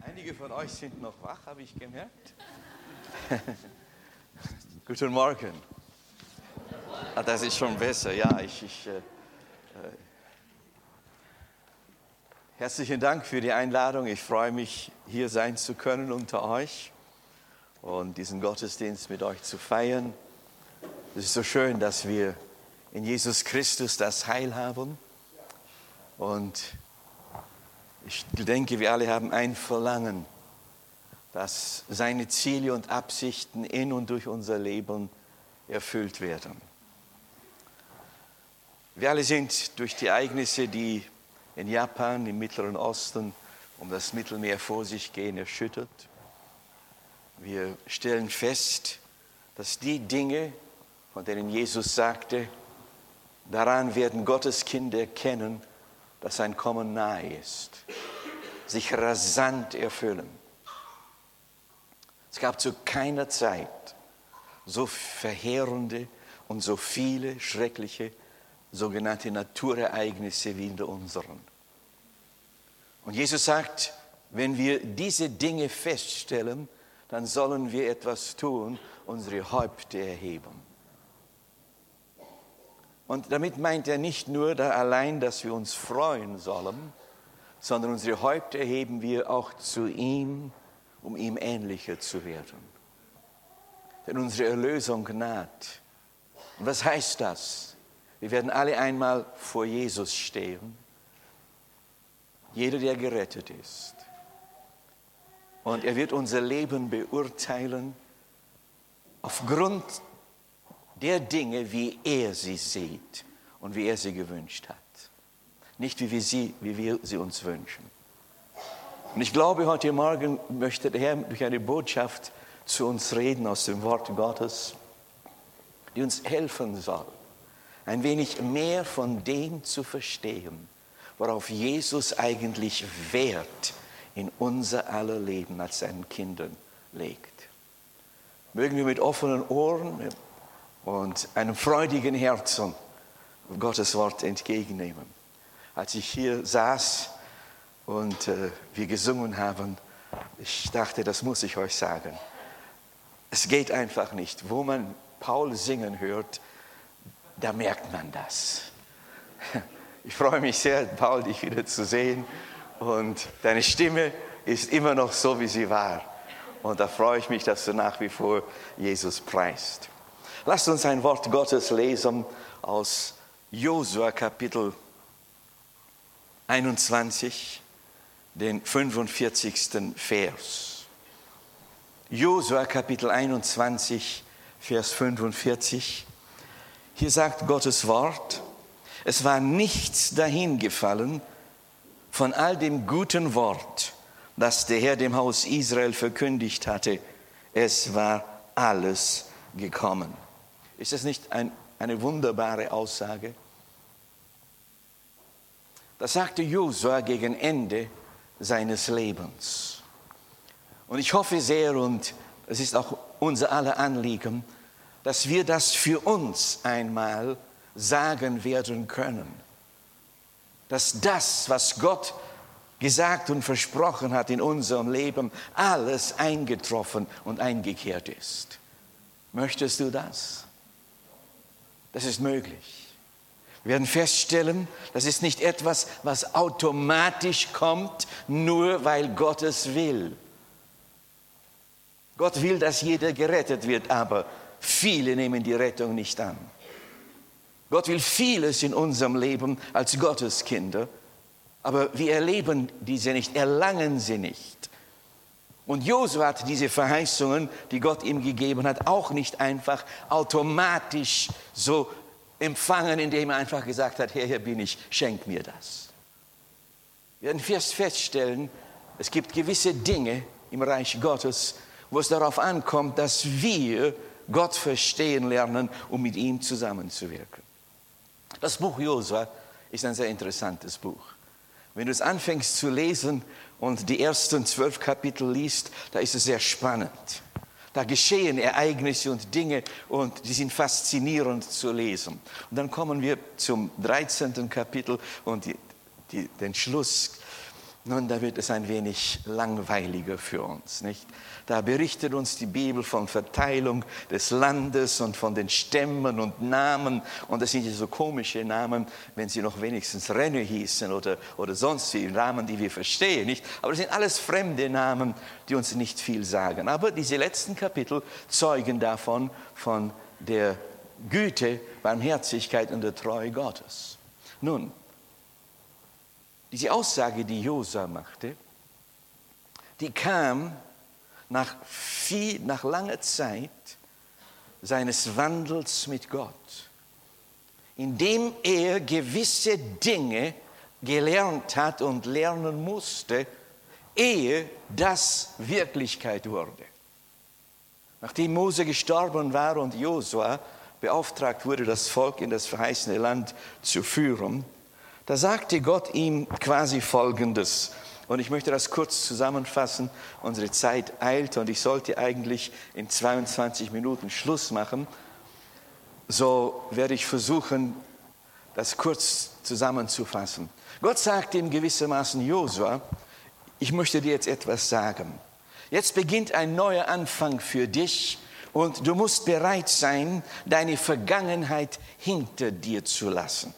Einige von euch sind noch wach, habe ich gemerkt. Guten Morgen. Ah, das ist schon besser, ja. Ich, ich, äh, äh, herzlichen Dank für die Einladung. Ich freue mich, hier sein zu können unter euch und diesen Gottesdienst mit euch zu feiern. Es ist so schön, dass wir in Jesus Christus das Heil haben. Und ich denke, wir alle haben ein Verlangen, dass seine Ziele und Absichten in und durch unser Leben erfüllt werden. Wir alle sind durch die Ereignisse, die in Japan, im Mittleren Osten, um das Mittelmeer vor sich gehen, erschüttert. Wir stellen fest, dass die Dinge, von denen Jesus sagte, daran werden Gottes Kinder erkennen, dass sein Kommen nahe ist, sich rasant erfüllen. Es gab zu keiner Zeit so verheerende und so viele schreckliche sogenannte Naturereignisse wie in der unseren. Und Jesus sagt, wenn wir diese Dinge feststellen, dann sollen wir etwas tun, unsere Häupter erheben. Und damit meint er nicht nur da allein, dass wir uns freuen sollen, sondern unsere Häupter heben wir auch zu ihm, um ihm ähnlicher zu werden. Denn unsere Erlösung naht. Und was heißt das? Wir werden alle einmal vor Jesus stehen. Jeder, der gerettet ist. Und er wird unser Leben beurteilen aufgrund der Dinge, wie er sie sieht und wie er sie gewünscht hat. Nicht wie wir sie, wie wir sie uns wünschen. Und ich glaube, heute Morgen möchte der Herr durch eine Botschaft zu uns reden aus dem Wort Gottes, die uns helfen soll, ein wenig mehr von dem zu verstehen, worauf Jesus eigentlich Wert in unser aller Leben als seinen Kindern legt. Mögen wir mit offenen Ohren, und einem freudigen Herzen Gottes Wort entgegennehmen. Als ich hier saß und äh, wir gesungen haben, ich dachte, das muss ich euch sagen. Es geht einfach nicht. Wo man Paul singen hört, da merkt man das. Ich freue mich sehr, Paul, dich wieder zu sehen. Und deine Stimme ist immer noch so, wie sie war. Und da freue ich mich, dass du nach wie vor Jesus preist. Lasst uns ein Wort Gottes lesen aus Josua Kapitel 21, den 45. Vers. Josua Kapitel 21, Vers 45. Hier sagt Gottes Wort, es war nichts dahingefallen von all dem guten Wort, das der Herr dem Haus Israel verkündigt hatte. Es war alles gekommen. Ist das nicht ein, eine wunderbare Aussage? Das sagte Josua gegen Ende seines Lebens. Und ich hoffe sehr, und es ist auch unser aller Anliegen, dass wir das für uns einmal sagen werden können. Dass das, was Gott gesagt und versprochen hat in unserem Leben, alles eingetroffen und eingekehrt ist. Möchtest du das? Das ist möglich. Wir werden feststellen, das ist nicht etwas, was automatisch kommt, nur weil Gott es will. Gott will, dass jeder gerettet wird, aber viele nehmen die Rettung nicht an. Gott will vieles in unserem Leben als Gotteskinder, aber wir erleben diese nicht, erlangen sie nicht. Und Josua hat diese Verheißungen, die Gott ihm gegeben hat, auch nicht einfach automatisch so empfangen, indem er einfach gesagt hat, Herr, hier bin ich, schenk mir das. Wir werden fest feststellen, es gibt gewisse Dinge im Reich Gottes, wo es darauf ankommt, dass wir Gott verstehen lernen, um mit ihm zusammenzuwirken. Das Buch Josua ist ein sehr interessantes Buch. Wenn du es anfängst zu lesen, und die ersten zwölf Kapitel liest, da ist es sehr spannend. Da geschehen Ereignisse und Dinge und die sind faszinierend zu lesen. Und dann kommen wir zum 13. Kapitel und die, den Schluss nun, da wird es ein wenig langweiliger für uns, nicht? Da berichtet uns die Bibel von Verteilung des Landes und von den Stämmen und Namen. Und das sind ja so komische Namen, wenn sie noch wenigstens Renne hießen oder, oder sonst wie Namen, die wir verstehen, nicht? Aber das sind alles fremde Namen, die uns nicht viel sagen. Aber diese letzten Kapitel zeugen davon, von der Güte, Barmherzigkeit und der Treue Gottes. Nun, diese Aussage, die Josa machte, die kam nach, viel, nach langer Zeit seines Wandels mit Gott, indem er gewisse Dinge gelernt hat und lernen musste, ehe das Wirklichkeit wurde. Nachdem Mose gestorben war und Josua beauftragt wurde, das Volk in das verheißene Land zu führen, da sagte Gott ihm quasi Folgendes. Und ich möchte das kurz zusammenfassen. Unsere Zeit eilt und ich sollte eigentlich in 22 Minuten Schluss machen. So werde ich versuchen, das kurz zusammenzufassen. Gott sagte ihm gewissermaßen, Josua, ich möchte dir jetzt etwas sagen. Jetzt beginnt ein neuer Anfang für dich und du musst bereit sein, deine Vergangenheit hinter dir zu lassen.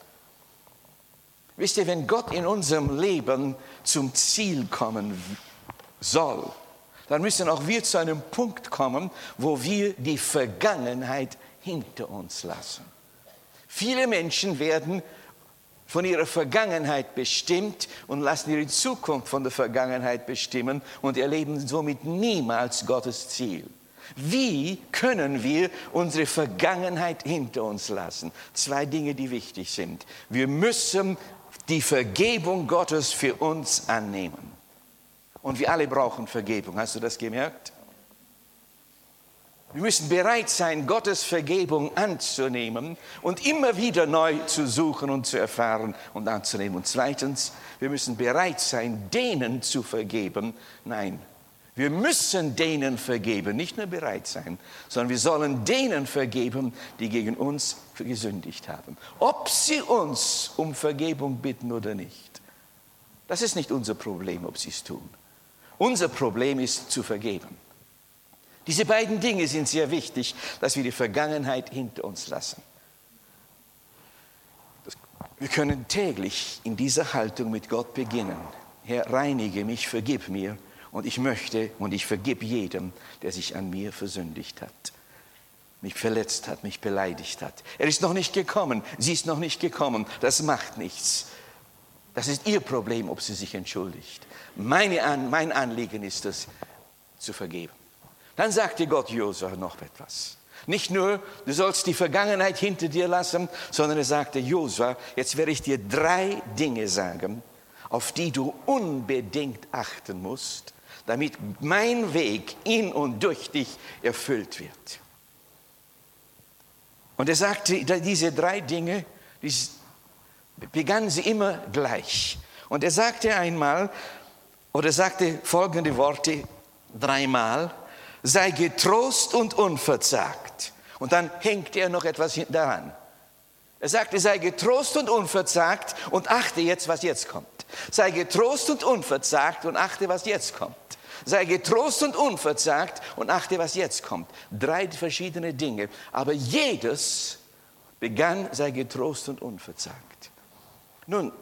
Wisst ihr, wenn Gott in unserem Leben zum Ziel kommen soll, dann müssen auch wir zu einem Punkt kommen, wo wir die Vergangenheit hinter uns lassen. Viele Menschen werden von ihrer Vergangenheit bestimmt und lassen ihre Zukunft von der Vergangenheit bestimmen und erleben somit niemals Gottes Ziel. Wie können wir unsere Vergangenheit hinter uns lassen? Zwei Dinge, die wichtig sind. Wir müssen die Vergebung Gottes für uns annehmen. Und wir alle brauchen Vergebung. Hast du das gemerkt? Wir müssen bereit sein, Gottes Vergebung anzunehmen und immer wieder neu zu suchen und zu erfahren und anzunehmen. Und zweitens, wir müssen bereit sein, denen zu vergeben. Nein, wir müssen denen vergeben, nicht nur bereit sein, sondern wir sollen denen vergeben, die gegen uns gesündigt haben. Ob sie uns um Vergebung bitten oder nicht. Das ist nicht unser Problem, ob sie es tun. Unser Problem ist zu vergeben. Diese beiden Dinge sind sehr wichtig, dass wir die Vergangenheit hinter uns lassen. Wir können täglich in dieser Haltung mit Gott beginnen. Herr, reinige mich, vergib mir und ich möchte und ich vergib jedem, der sich an mir versündigt hat, mich verletzt hat, mich beleidigt hat. Er ist noch nicht gekommen, sie ist noch nicht gekommen. Das macht nichts. Das ist ihr Problem, ob sie sich entschuldigt. Meine An mein Anliegen ist es, zu vergeben. Dann sagte Gott Josua noch etwas. Nicht nur, du sollst die Vergangenheit hinter dir lassen, sondern er sagte, Josua, jetzt werde ich dir drei Dinge sagen, auf die du unbedingt achten musst, damit mein Weg in und durch dich erfüllt wird. Und er sagte, diese drei Dinge, die begannen sie immer gleich. Und er sagte einmal, oder sagte folgende Worte dreimal, sei getrost und unverzagt. Und dann hängt er noch etwas daran. Er sagte, sei getrost und unverzagt und achte jetzt, was jetzt kommt. Sei getrost und unverzagt und achte, was jetzt kommt. Sei getrost und unverzagt und achte, was jetzt kommt. Drei verschiedene Dinge. Aber jedes begann, sei getrost und unverzagt. Nun,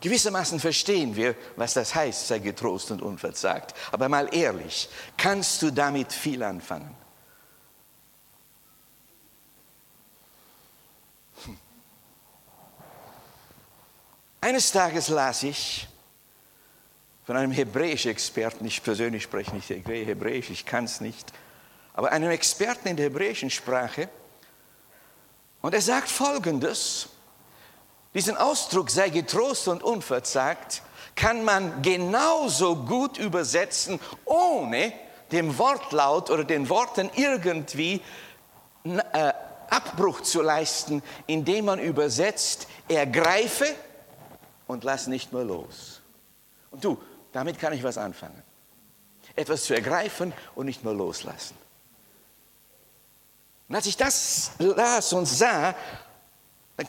gewissermaßen verstehen wir, was das heißt, sei getrost und unverzagt. Aber mal ehrlich, kannst du damit viel anfangen? Hm. Eines Tages las ich, von einem hebräischen Experten, ich persönlich spreche nicht Hebräisch, ich kann es nicht, aber einem Experten in der hebräischen Sprache. Und er sagt Folgendes, diesen Ausdruck sei getrost und unverzagt, kann man genauso gut übersetzen, ohne dem Wortlaut oder den Worten irgendwie äh, Abbruch zu leisten, indem man übersetzt, ergreife und lass nicht mehr los. Und du, damit kann ich was anfangen. Etwas zu ergreifen und nicht mehr loslassen. Und als ich das las und sah, dann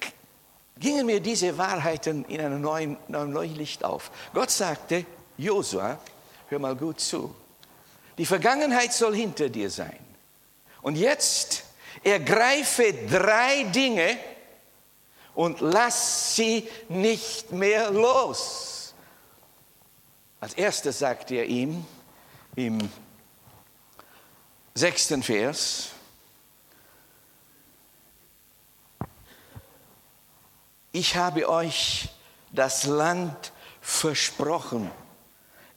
gingen mir diese Wahrheiten in einem neuen, neuen Licht auf. Gott sagte, Josua, hör mal gut zu, die Vergangenheit soll hinter dir sein. Und jetzt ergreife drei Dinge und lass sie nicht mehr los. Als erstes sagt er ihm im sechsten Vers, ich habe euch das Land versprochen,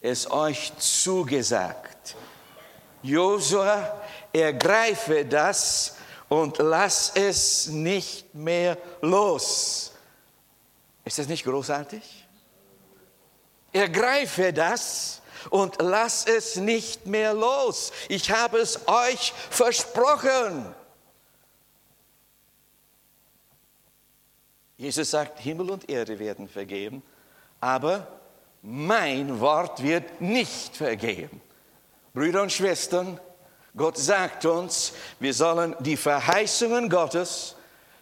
es euch zugesagt. Josua, ergreife das und lass es nicht mehr los. Ist das nicht großartig? Ergreife das und lass es nicht mehr los. Ich habe es euch versprochen. Jesus sagt, Himmel und Erde werden vergeben, aber mein Wort wird nicht vergeben. Brüder und Schwestern, Gott sagt uns, wir sollen die Verheißungen Gottes,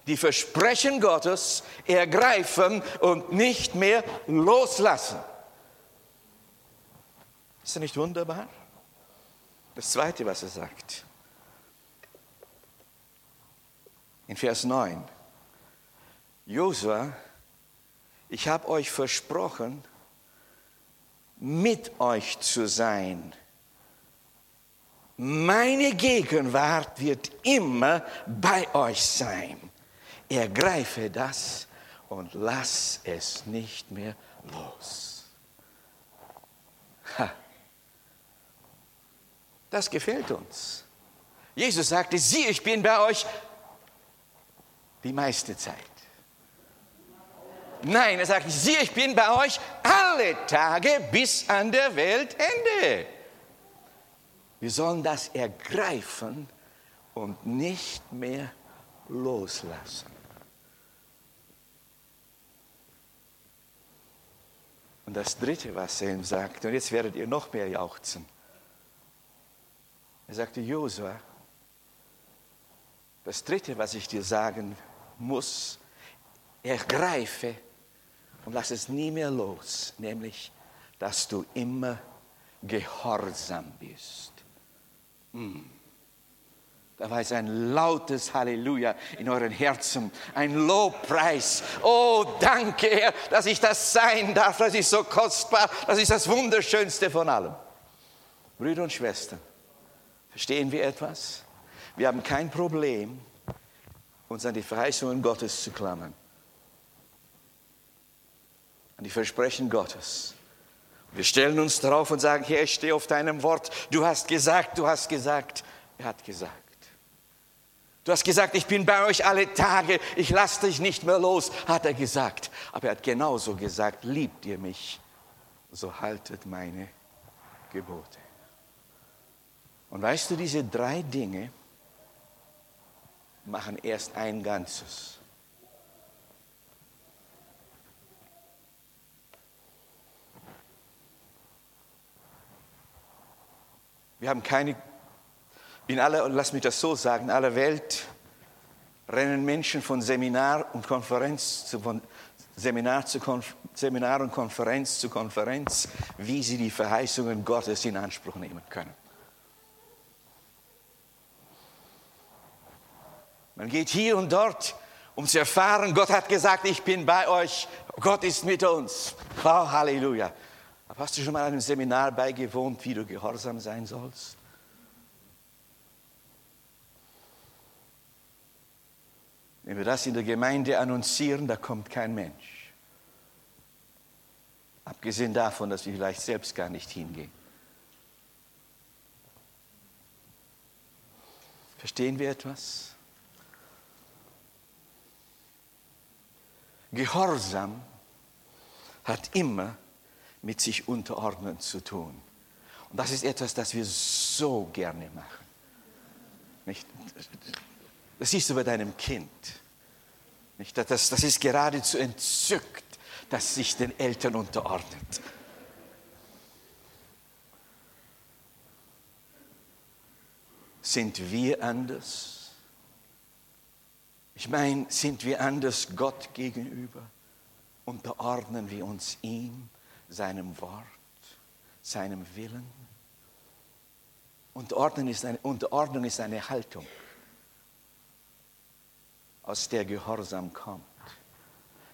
die Versprechen Gottes ergreifen und nicht mehr loslassen. Ist das nicht wunderbar? Das Zweite, was er sagt. In Vers 9. Josua, ich habe euch versprochen, mit euch zu sein. Meine Gegenwart wird immer bei euch sein. Ergreife das und lass es nicht mehr los. Ha. Das gefällt uns. Jesus sagte, sieh, ich bin bei euch die meiste Zeit. Nein, er sagt, sieh, ich bin bei euch alle Tage bis an der Weltende. Wir sollen das ergreifen und nicht mehr loslassen. Und das Dritte, was er ihm sagt, und jetzt werdet ihr noch mehr jauchzen. Er sagte, Josua, das Dritte, was ich dir sagen muss, ergreife und lass es nie mehr los, nämlich, dass du immer gehorsam bist. Hm. Da war es ein lautes Halleluja in euren Herzen, ein Lobpreis. Oh, danke, Herr, dass ich das sein darf. Das ist so kostbar. Das ist das Wunderschönste von allem. Brüder und Schwestern, verstehen wir etwas? Wir haben kein Problem, uns an die Verheißungen Gottes zu klammern an die Versprechen Gottes. Wir stellen uns darauf und sagen, Herr, ich stehe auf deinem Wort. Du hast gesagt, du hast gesagt. Er hat gesagt. Du hast gesagt, ich bin bei euch alle Tage, ich lasse dich nicht mehr los, hat er gesagt. Aber er hat genauso gesagt, liebt ihr mich, so haltet meine Gebote. Und weißt du, diese drei Dinge machen erst ein Ganzes. Wir haben keine, in aller, lass mich das so sagen, in aller Welt rennen Menschen von Seminar und Konferenz zu von Seminar, zu Konf Seminar und Konferenz zu Konferenz, wie sie die Verheißungen Gottes in Anspruch nehmen können. Man geht hier und dort, um zu erfahren, Gott hat gesagt, ich bin bei euch, Gott ist mit uns. Oh, Halleluja. Aber hast du schon mal einem Seminar beigewohnt, wie du gehorsam sein sollst? Wenn wir das in der Gemeinde annoncieren, da kommt kein Mensch. Abgesehen davon, dass wir vielleicht selbst gar nicht hingehen. Verstehen wir etwas? Gehorsam hat immer mit sich unterordnen zu tun. Und das ist etwas, das wir so gerne machen. Nicht? Das siehst du bei deinem Kind. Nicht? Das, das ist geradezu entzückt, dass sich den Eltern unterordnet. Sind wir anders? Ich meine, sind wir anders Gott gegenüber? Unterordnen wir uns ihm, seinem Wort, seinem Willen? Unterordnung ist eine, Unterordnung ist eine Haltung, aus der Gehorsam kommt.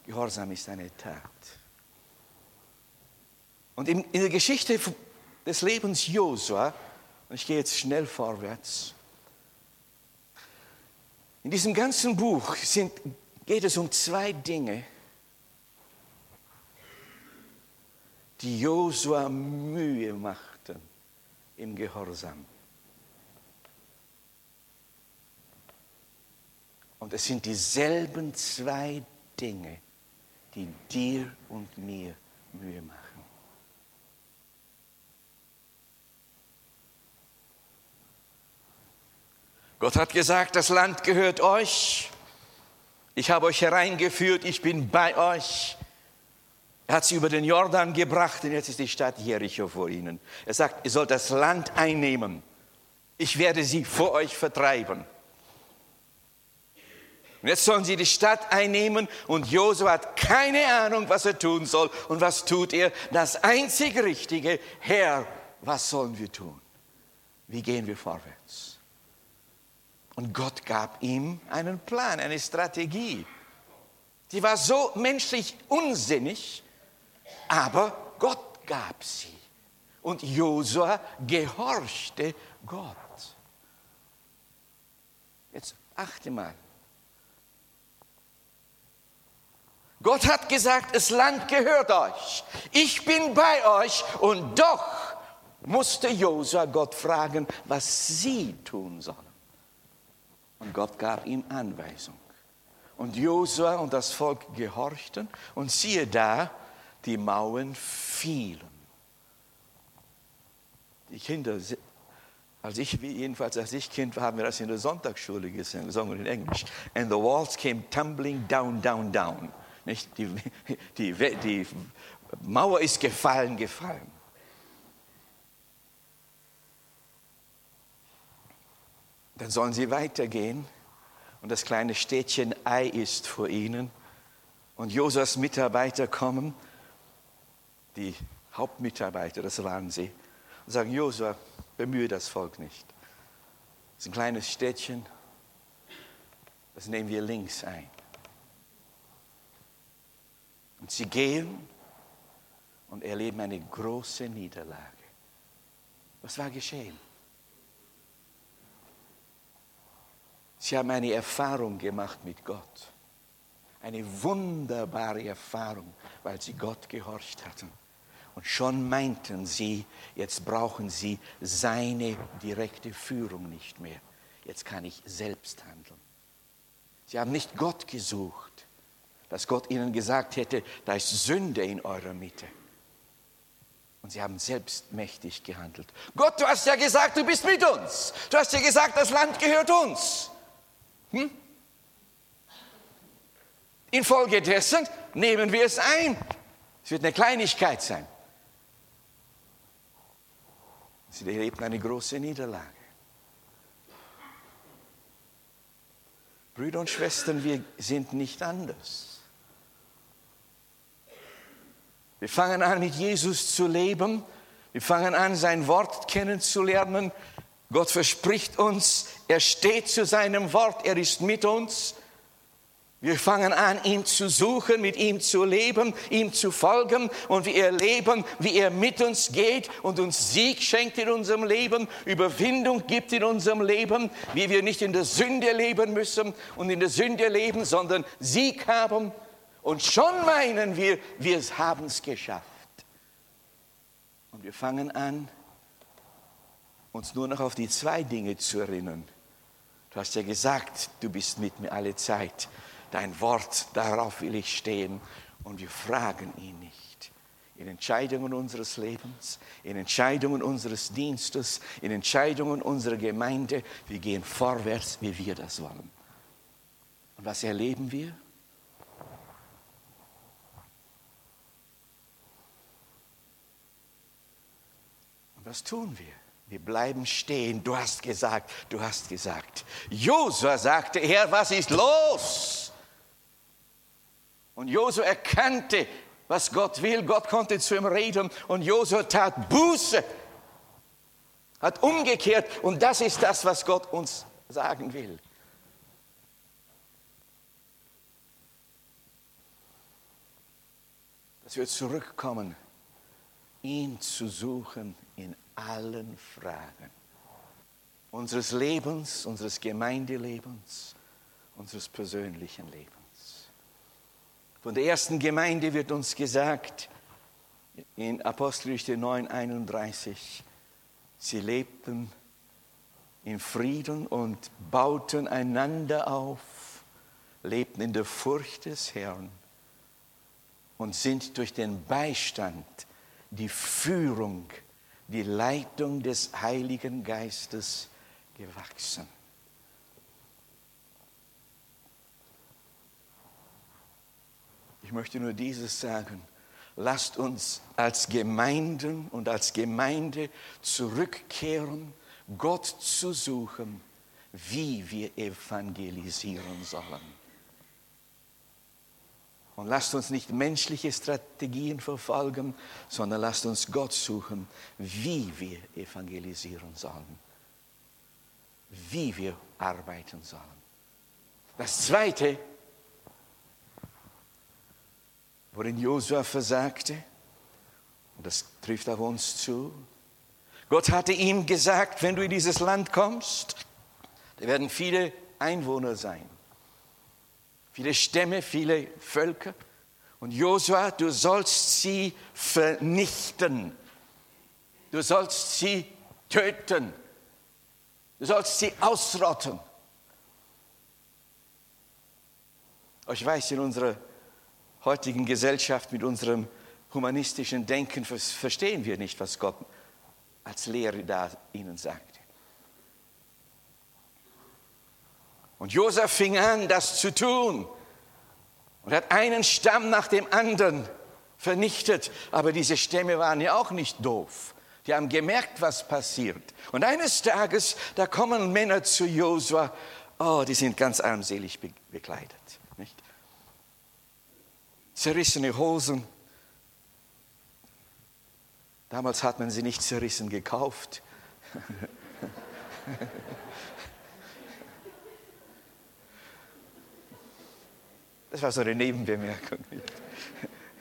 Gehorsam ist eine Tat. Und in, in der Geschichte des Lebens Josua, und ich gehe jetzt schnell vorwärts, in diesem ganzen Buch sind, geht es um zwei Dinge, die Josua Mühe machten im Gehorsam. Und es sind dieselben zwei Dinge, die dir und mir Mühe machen. Gott hat gesagt, das Land gehört euch. Ich habe euch hereingeführt, ich bin bei euch. Er hat sie über den Jordan gebracht und jetzt ist die Stadt Jericho vor ihnen. Er sagt, ihr sollt das Land einnehmen. Ich werde sie vor euch vertreiben. Und jetzt sollen sie die Stadt einnehmen und Josua hat keine Ahnung, was er tun soll. Und was tut er? Das einzig Richtige, Herr, was sollen wir tun? Wie gehen wir vorwärts? Und Gott gab ihm einen Plan, eine Strategie. Die war so menschlich unsinnig, aber Gott gab sie. Und Josua gehorchte Gott. Jetzt achte mal. Gott hat gesagt, das Land gehört euch. Ich bin bei euch und doch musste Josua Gott fragen, was sie tun sollen. Und Gott gab ihm Anweisung. Und Josua und das Volk gehorchten und siehe da, die Mauern fielen. Die Kinder, als ich, jedenfalls als ich Kind war, haben wir das in der Sonntagsschule gesungen in Englisch. And the walls came tumbling down, down, down. Nicht? Die, die, die Mauer ist gefallen, gefallen. Dann sollen sie weitergehen und das kleine Städtchen Ei ist vor ihnen. Und Josas Mitarbeiter kommen, die Hauptmitarbeiter, das waren sie, und sagen, Josua, bemühe das Volk nicht. Das ist ein kleines Städtchen, das nehmen wir links ein. Und sie gehen und erleben eine große Niederlage. Was war geschehen? Sie haben eine Erfahrung gemacht mit Gott. Eine wunderbare Erfahrung, weil sie Gott gehorcht hatten. Und schon meinten sie, jetzt brauchen sie seine direkte Führung nicht mehr. Jetzt kann ich selbst handeln. Sie haben nicht Gott gesucht, dass Gott ihnen gesagt hätte, da ist Sünde in eurer Mitte. Und sie haben selbstmächtig gehandelt. Gott, du hast ja gesagt, du bist mit uns. Du hast ja gesagt, das Land gehört uns. Hm? Infolgedessen nehmen wir es ein. Es wird eine Kleinigkeit sein. Sie erleben eine große Niederlage. Brüder und Schwestern, wir sind nicht anders. Wir fangen an, mit Jesus zu leben. Wir fangen an, sein Wort kennenzulernen. Gott verspricht uns, er steht zu seinem Wort, er ist mit uns. Wir fangen an, ihn zu suchen, mit ihm zu leben, ihm zu folgen und wir erleben, wie er mit uns geht und uns Sieg schenkt in unserem Leben, Überwindung gibt in unserem Leben, wie wir nicht in der Sünde leben müssen und in der Sünde leben, sondern Sieg haben. Und schon meinen wir, wir haben es geschafft. Und wir fangen an, uns nur noch auf die zwei Dinge zu erinnern. Du hast ja gesagt, du bist mit mir alle Zeit. Dein Wort, darauf will ich stehen. Und wir fragen ihn nicht. In Entscheidungen unseres Lebens, in Entscheidungen unseres Dienstes, in Entscheidungen unserer Gemeinde. Wir gehen vorwärts, wie wir das wollen. Und was erleben wir? Und was tun wir? Wir bleiben stehen. Du hast gesagt, du hast gesagt. Josua sagte, Herr, was ist los? Und Josua erkannte, was Gott will. Gott konnte zu ihm reden und Josua tat Buße, hat umgekehrt. Und das ist das, was Gott uns sagen will. Dass wir zurückkommen, ihn zu suchen allen Fragen unseres Lebens, unseres Gemeindelebens, unseres persönlichen Lebens. Von der ersten Gemeinde wird uns gesagt, in Apostelgeschichte 9, 31, sie lebten in Frieden und bauten einander auf, lebten in der Furcht des Herrn und sind durch den Beistand, die Führung, die Leitung des Heiligen Geistes gewachsen. Ich möchte nur dieses sagen. Lasst uns als Gemeinden und als Gemeinde zurückkehren, Gott zu suchen, wie wir evangelisieren sollen. Und lasst uns nicht menschliche Strategien verfolgen, sondern lasst uns Gott suchen, wie wir evangelisieren sollen, wie wir arbeiten sollen. Das Zweite, worin Josua versagte. Und das trifft auf uns zu. Gott hatte ihm gesagt, wenn du in dieses Land kommst, da werden viele Einwohner sein, viele Stämme, viele Völker. Und Josua, du sollst sie vernichten. Du sollst sie töten. Du sollst sie ausrotten. Ich weiß, in unserer heutigen Gesellschaft, mit unserem humanistischen Denken verstehen wir nicht, was Gott als Lehre da ihnen sagte. Und Josef fing an, das zu tun und hat einen Stamm nach dem anderen vernichtet. Aber diese Stämme waren ja auch nicht doof. Die haben gemerkt, was passiert. Und eines Tages, da kommen Männer zu Josua, oh, die sind ganz armselig bekleidet. Nicht? zerrissene Hosen. Damals hat man sie nicht zerrissen gekauft. Das war so eine Nebenbemerkung.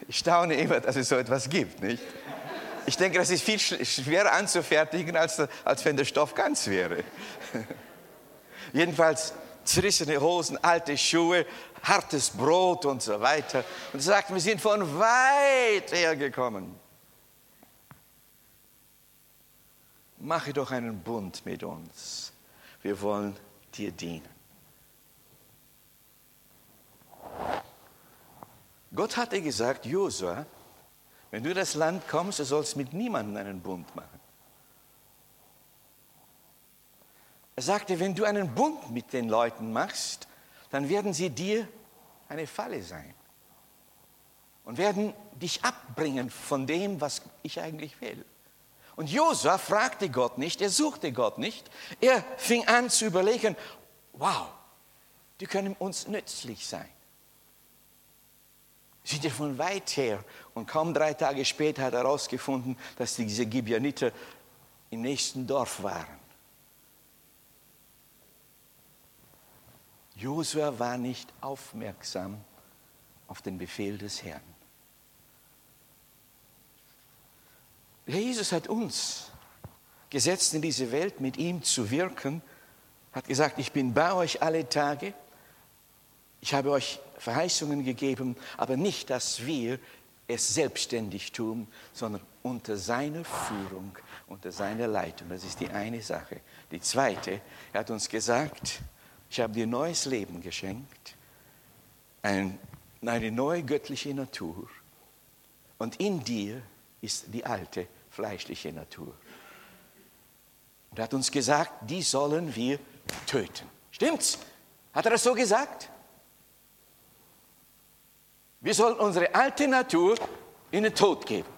Ich staune immer, dass es so etwas gibt. Nicht? Ich denke, das ist viel schwerer anzufertigen, als, als wenn der Stoff ganz wäre. Jedenfalls zerrissene Hosen, alte Schuhe, hartes Brot und so weiter. Und er sagt, wir sind von weit her gekommen. Mache doch einen Bund mit uns. Wir wollen dir dienen. Gott hatte gesagt, Josua, wenn du in das Land kommst, du sollst mit niemandem einen Bund machen. Er sagte, wenn du einen Bund mit den Leuten machst, dann werden sie dir eine Falle sein und werden dich abbringen von dem, was ich eigentlich will. Und Josua fragte Gott nicht, er suchte Gott nicht, er fing an zu überlegen, wow, die können uns nützlich sein. Sind ja von weit her und kaum drei Tage später hat er herausgefunden, dass diese Gibeoniter im nächsten Dorf waren. Josua war nicht aufmerksam auf den Befehl des Herrn. Jesus hat uns gesetzt in diese Welt, mit ihm zu wirken, hat gesagt, ich bin bei euch alle Tage, ich habe euch Verheißungen gegeben, aber nicht, dass wir es selbstständig tun, sondern unter seiner Führung, unter seiner Leitung. Das ist die eine Sache. Die zweite, er hat uns gesagt, ich habe dir neues Leben geschenkt, eine neue göttliche Natur. Und in dir ist die alte fleischliche Natur. Und er hat uns gesagt, die sollen wir töten. Stimmt's? Hat er das so gesagt? Wir sollen unsere alte Natur in den Tod geben.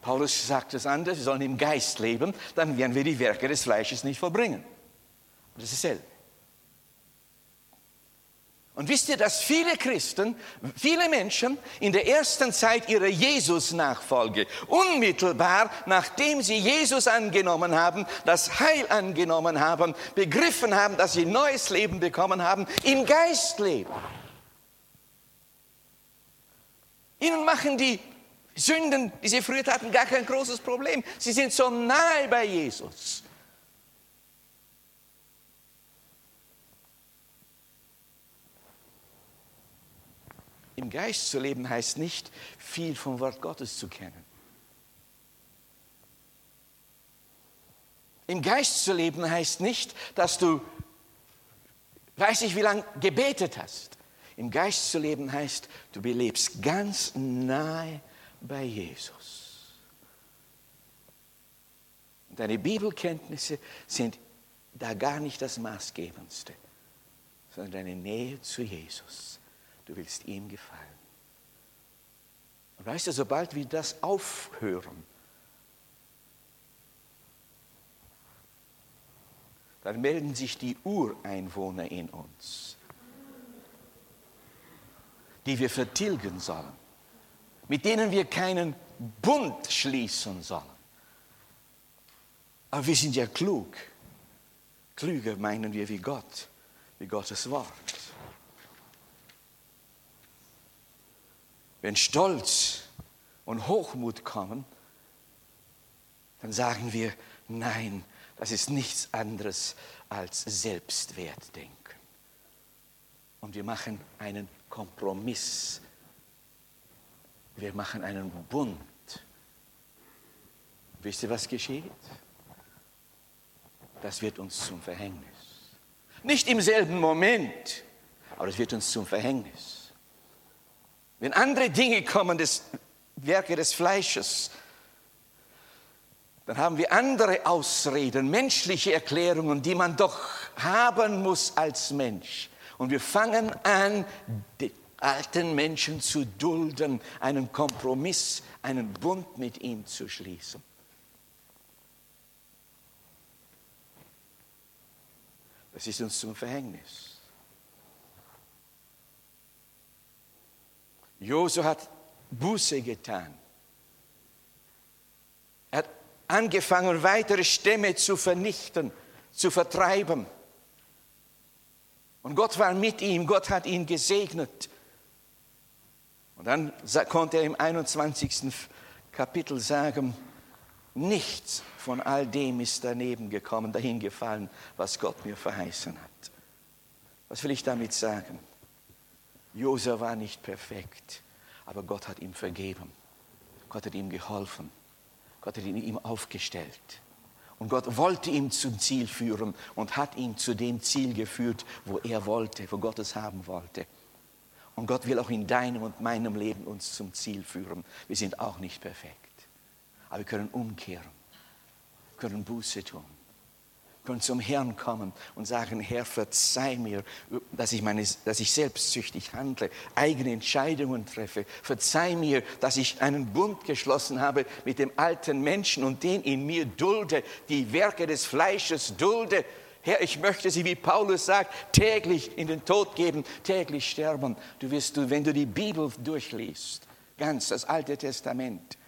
Paulus sagt es anders, wir sollen im Geist leben, dann werden wir die Werke des Fleisches nicht vollbringen. Das ist dasselbe. Und wisst ihr, dass viele Christen, viele Menschen in der ersten Zeit ihrer Jesus-Nachfolge, unmittelbar nachdem sie Jesus angenommen haben, das Heil angenommen haben, begriffen haben, dass sie neues Leben bekommen haben, im Geist leben. Ihnen machen die Sünden, die sie früher hatten, gar kein großes Problem. Sie sind so nahe bei Jesus. Im Geist zu leben heißt nicht, viel vom Wort Gottes zu kennen. Im Geist zu leben heißt nicht, dass du, weiß ich wie lange, gebetet hast. Im Geist zu leben heißt, du belebst ganz nahe bei Jesus. Deine Bibelkenntnisse sind da gar nicht das Maßgebendste, sondern deine Nähe zu Jesus. Du willst ihm gefallen. Und weißt du, sobald wir das aufhören, dann melden sich die Ureinwohner in uns, die wir vertilgen sollen, mit denen wir keinen Bund schließen sollen. Aber wir sind ja klug. Klüger meinen wir wie Gott, wie Gottes Wort. Wenn Stolz und Hochmut kommen, dann sagen wir, nein, das ist nichts anderes als Selbstwertdenken. Und wir machen einen Kompromiss. Wir machen einen Bund. Wisst ihr, was geschieht? Das wird uns zum Verhängnis. Nicht im selben Moment, aber es wird uns zum Verhängnis. Wenn andere Dinge kommen, das Werke des Fleisches, dann haben wir andere Ausreden, menschliche Erklärungen, die man doch haben muss als Mensch. Und wir fangen an, den alten Menschen zu dulden, einen Kompromiss, einen Bund mit ihm zu schließen. Das ist uns zum Verhängnis. Josua hat Buße getan. Er hat angefangen, weitere Stämme zu vernichten, zu vertreiben. Und Gott war mit ihm, Gott hat ihn gesegnet. Und dann konnte er im 21. Kapitel sagen, nichts von all dem ist daneben gekommen, dahin gefallen, was Gott mir verheißen hat. Was will ich damit sagen? Josef war nicht perfekt, aber Gott hat ihm vergeben. Gott hat ihm geholfen. Gott hat ihn ihm aufgestellt. Und Gott wollte ihn zum Ziel führen und hat ihn zu dem Ziel geführt, wo er wollte, wo Gott es haben wollte. Und Gott will auch in deinem und meinem Leben uns zum Ziel führen. Wir sind auch nicht perfekt, aber wir können umkehren, können Buße tun können zum Herrn kommen und sagen, Herr, verzeih mir, dass ich, meine, dass ich selbstsüchtig handle, eigene Entscheidungen treffe. Verzeih mir, dass ich einen Bund geschlossen habe mit dem alten Menschen und den in mir dulde, die Werke des Fleisches dulde. Herr, ich möchte sie, wie Paulus sagt, täglich in den Tod geben, täglich sterben. Du wirst, du, wenn du die Bibel durchliest, ganz das Alte Testament,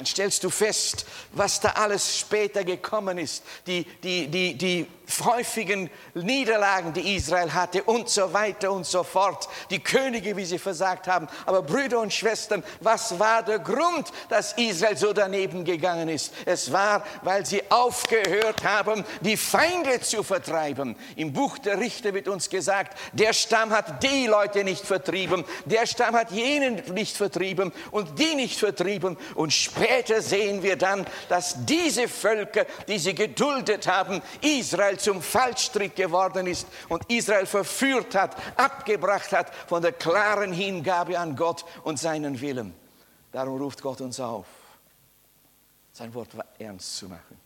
dann stellst du fest, was da alles später gekommen ist. Die, die, die, die häufigen Niederlagen, die Israel hatte und so weiter und so fort. Die Könige, wie sie versagt haben. Aber Brüder und Schwestern, was war der Grund, dass Israel so daneben gegangen ist? Es war, weil sie aufgehört haben, die Feinde zu vertreiben. Im Buch der Richter wird uns gesagt, der Stamm hat die Leute nicht vertrieben, der Stamm hat jenen nicht vertrieben und die nicht vertrieben. Und später sehen wir dann, dass diese Völker, die sie geduldet haben, Israel zum Fallstrick geworden ist und Israel verführt hat, abgebracht hat von der klaren Hingabe an Gott und seinen Willen. Darum ruft Gott uns auf, sein Wort ernst zu machen.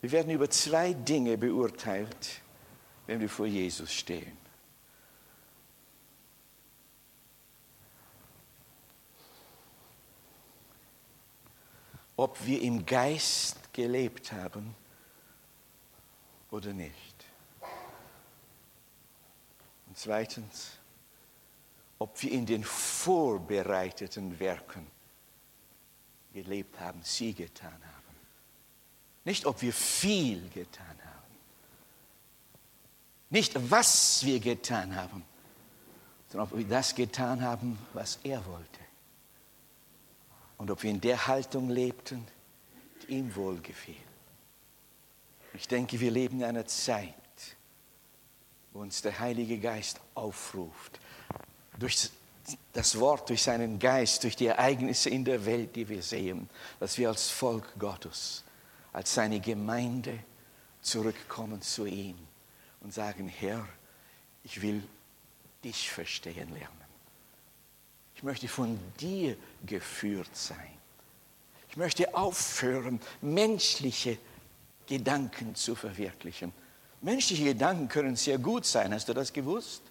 Wir werden über zwei Dinge beurteilt, wenn wir vor Jesus stehen. Ob wir im Geist gelebt haben oder nicht. Und zweitens, ob wir in den vorbereiteten Werken gelebt haben, sie getan haben. Nicht, ob wir viel getan haben. Nicht, was wir getan haben, sondern ob wir das getan haben, was er wollte. Und ob wir in der Haltung lebten, die ihm wohlgefiel. Ich denke, wir leben in einer Zeit, wo uns der Heilige Geist aufruft, durch das Wort, durch seinen Geist, durch die Ereignisse in der Welt, die wir sehen, dass wir als Volk Gottes, als seine Gemeinde zurückkommen zu ihm und sagen, Herr, ich will dich verstehen lernen. Ich möchte von dir geführt sein. Ich möchte aufhören, menschliche Gedanken zu verwirklichen. Menschliche Gedanken können sehr gut sein. Hast du das gewusst?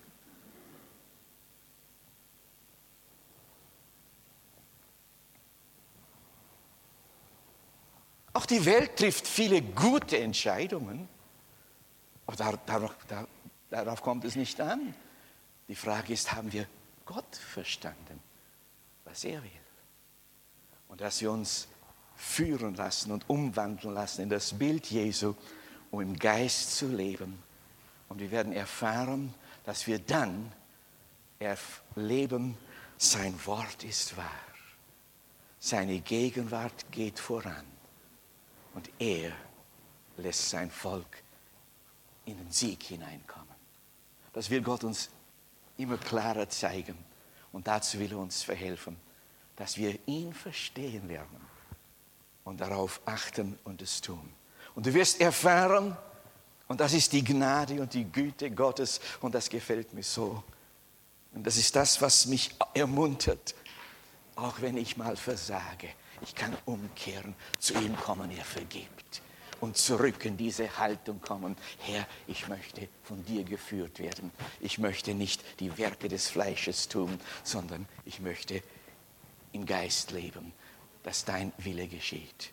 Auch die Welt trifft viele gute Entscheidungen, aber darauf, darauf kommt es nicht an. Die Frage ist, haben wir Gott verstanden, was er will? Und dass wir uns führen lassen und umwandeln lassen in das Bild Jesu, um im Geist zu leben. Und wir werden erfahren, dass wir dann erleben, sein Wort ist wahr. Seine Gegenwart geht voran und er lässt sein Volk in den Sieg hineinkommen. Das will Gott uns immer klarer zeigen. Und dazu will er uns verhelfen, dass wir ihn verstehen lernen und darauf achten und es tun. Und du wirst erfahren, und das ist die Gnade und die Güte Gottes, und das gefällt mir so. Und das ist das, was mich ermuntert, auch wenn ich mal versage. Ich kann umkehren, zu ihm kommen, er vergibt. Und zurück in diese Haltung kommen. Herr, ich möchte von dir geführt werden. Ich möchte nicht die Werke des Fleisches tun, sondern ich möchte im Geist leben, dass dein Wille geschieht.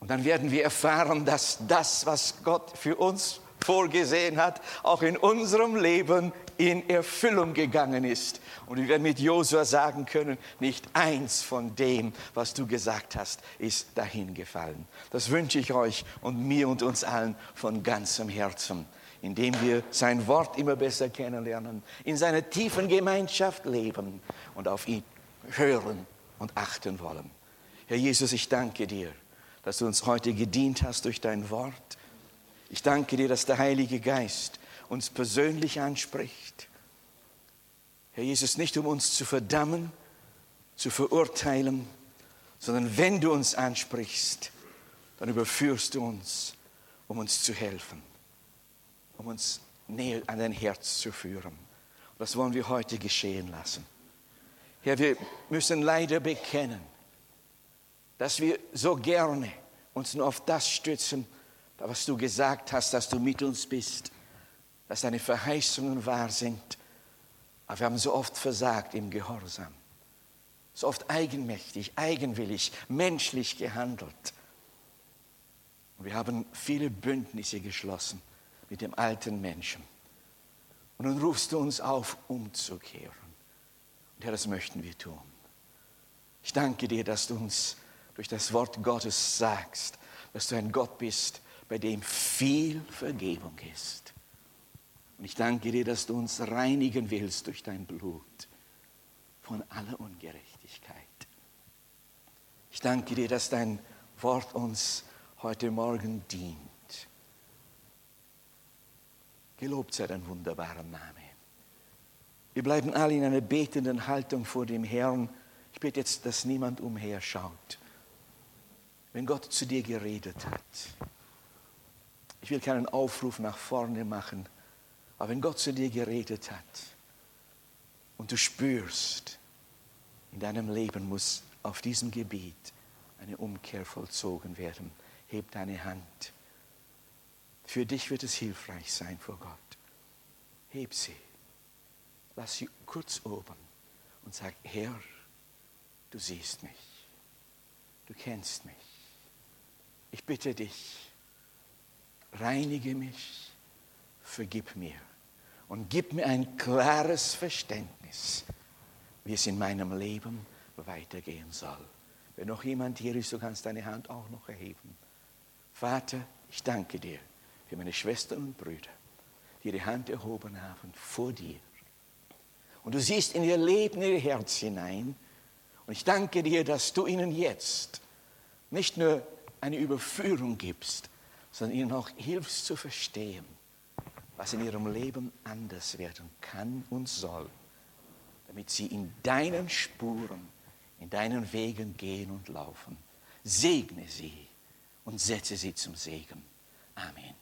Und dann werden wir erfahren, dass das, was Gott für uns vorgesehen hat, auch in unserem Leben in Erfüllung gegangen ist. Und wir werden mit Josua sagen können, nicht eins von dem, was du gesagt hast, ist dahin gefallen. Das wünsche ich euch und mir und uns allen von ganzem Herzen, indem wir sein Wort immer besser kennenlernen, in seiner tiefen Gemeinschaft leben und auf ihn hören und achten wollen. Herr Jesus, ich danke dir, dass du uns heute gedient hast durch dein Wort. Ich danke dir, dass der Heilige Geist uns persönlich anspricht. Herr Jesus, nicht um uns zu verdammen, zu verurteilen, sondern wenn du uns ansprichst, dann überführst du uns, um uns zu helfen, um uns näher an dein Herz zu führen. Und das wollen wir heute geschehen lassen. Herr, wir müssen leider bekennen, dass wir so gerne uns nur auf das stützen, was du gesagt hast, dass du mit uns bist dass deine Verheißungen wahr sind. Aber wir haben so oft versagt im Gehorsam, so oft eigenmächtig, eigenwillig, menschlich gehandelt. Und wir haben viele Bündnisse geschlossen mit dem alten Menschen. Und nun rufst du uns auf, umzukehren. Und Herr, das möchten wir tun. Ich danke dir, dass du uns durch das Wort Gottes sagst, dass du ein Gott bist, bei dem viel Vergebung ist. Und ich danke dir, dass du uns reinigen willst durch dein Blut von aller Ungerechtigkeit. Ich danke dir, dass dein Wort uns heute Morgen dient. Gelobt sei dein wunderbarer Name. Wir bleiben alle in einer betenden Haltung vor dem Herrn. Ich bete jetzt, dass niemand umherschaut. Wenn Gott zu dir geredet hat, ich will keinen Aufruf nach vorne machen, aber wenn Gott zu dir geredet hat und du spürst, in deinem Leben muss auf diesem Gebiet eine Umkehr vollzogen werden, heb deine Hand. Für dich wird es hilfreich sein vor Gott. Heb sie. Lass sie kurz oben und sag, Herr, du siehst mich. Du kennst mich. Ich bitte dich, reinige mich, vergib mir und gib mir ein klares Verständnis, wie es in meinem Leben weitergehen soll. Wenn noch jemand hier ist, du kannst deine Hand auch noch erheben. Vater, ich danke dir für meine Schwestern und Brüder, die die Hand erhoben haben vor dir. Und du siehst in ihr Leben, in ihr Herz hinein. Und ich danke dir, dass du ihnen jetzt nicht nur eine Überführung gibst, sondern ihnen auch hilfst zu verstehen, was in ihrem Leben anders werden kann und soll, damit sie in deinen Spuren, in deinen Wegen gehen und laufen. Segne sie und setze sie zum Segen. Amen.